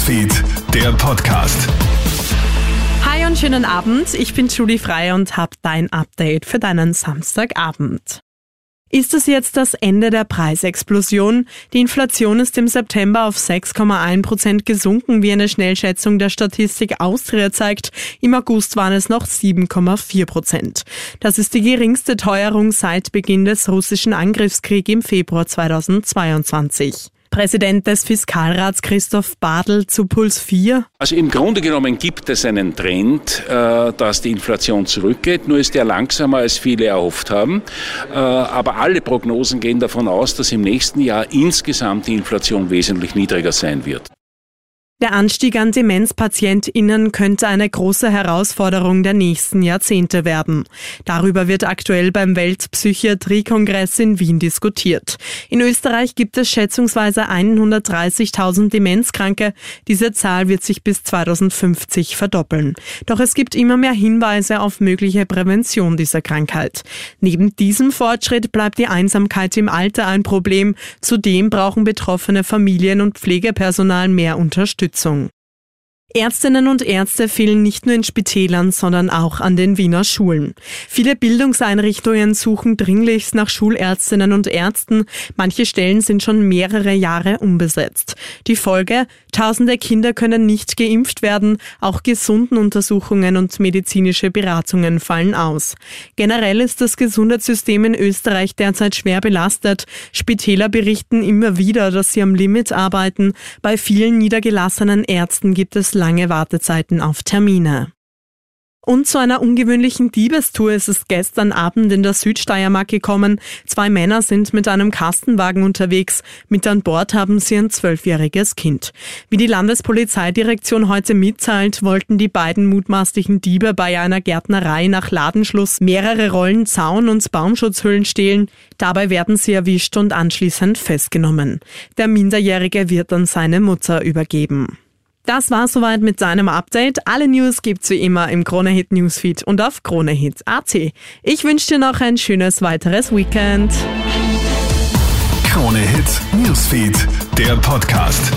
Newsfeed, der Podcast. Hi und schönen Abend. Ich bin Julie Frei und habe dein Update für deinen Samstagabend. Ist es jetzt das Ende der Preisexplosion? Die Inflation ist im September auf 6,1 Prozent gesunken, wie eine Schnellschätzung der Statistik Austria zeigt. Im August waren es noch 7,4 Prozent. Das ist die geringste Teuerung seit Beginn des russischen Angriffskriegs im Februar 2022. Präsident des Fiskalrats Christoph Badl zu Puls 4. Also im Grunde genommen gibt es einen Trend, äh, dass die Inflation zurückgeht, nur ist der langsamer, als viele erhofft haben. Äh, aber alle Prognosen gehen davon aus, dass im nächsten Jahr insgesamt die Inflation wesentlich niedriger sein wird. Der Anstieg an Demenzpatientinnen könnte eine große Herausforderung der nächsten Jahrzehnte werden. Darüber wird aktuell beim Weltpsychiatriekongress in Wien diskutiert. In Österreich gibt es schätzungsweise 130.000 Demenzkranke. Diese Zahl wird sich bis 2050 verdoppeln. Doch es gibt immer mehr Hinweise auf mögliche Prävention dieser Krankheit. Neben diesem Fortschritt bleibt die Einsamkeit im Alter ein Problem. Zudem brauchen betroffene Familien und Pflegepersonal mehr Unterstützung. Unterstützung. Ärztinnen und Ärzte fehlen nicht nur in Spitälern, sondern auch an den Wiener Schulen. Viele Bildungseinrichtungen suchen dringlichst nach Schulärztinnen und Ärzten. Manche Stellen sind schon mehrere Jahre unbesetzt. Die Folge? Tausende Kinder können nicht geimpft werden. Auch gesunden Untersuchungen und medizinische Beratungen fallen aus. Generell ist das Gesundheitssystem in Österreich derzeit schwer belastet. Spitäler berichten immer wieder, dass sie am Limit arbeiten. Bei vielen niedergelassenen Ärzten gibt es lange Wartezeiten auf Termine. Und zu einer ungewöhnlichen Diebestour ist es gestern Abend in der Südsteiermark gekommen. Zwei Männer sind mit einem Kastenwagen unterwegs. Mit an Bord haben sie ein zwölfjähriges Kind. Wie die Landespolizeidirektion heute mitteilt, wollten die beiden mutmaßlichen Diebe bei einer Gärtnerei nach Ladenschluss mehrere Rollen Zaun und Baumschutzhüllen stehlen. Dabei werden sie erwischt und anschließend festgenommen. Der Minderjährige wird an seine Mutter übergeben. Das war soweit mit seinem Update. Alle News gibt's wie immer im Kronehit Newsfeed und auf Kronehit.at. Ich wünsche dir noch ein schönes weiteres Weekend. Kronehit Newsfeed, der Podcast.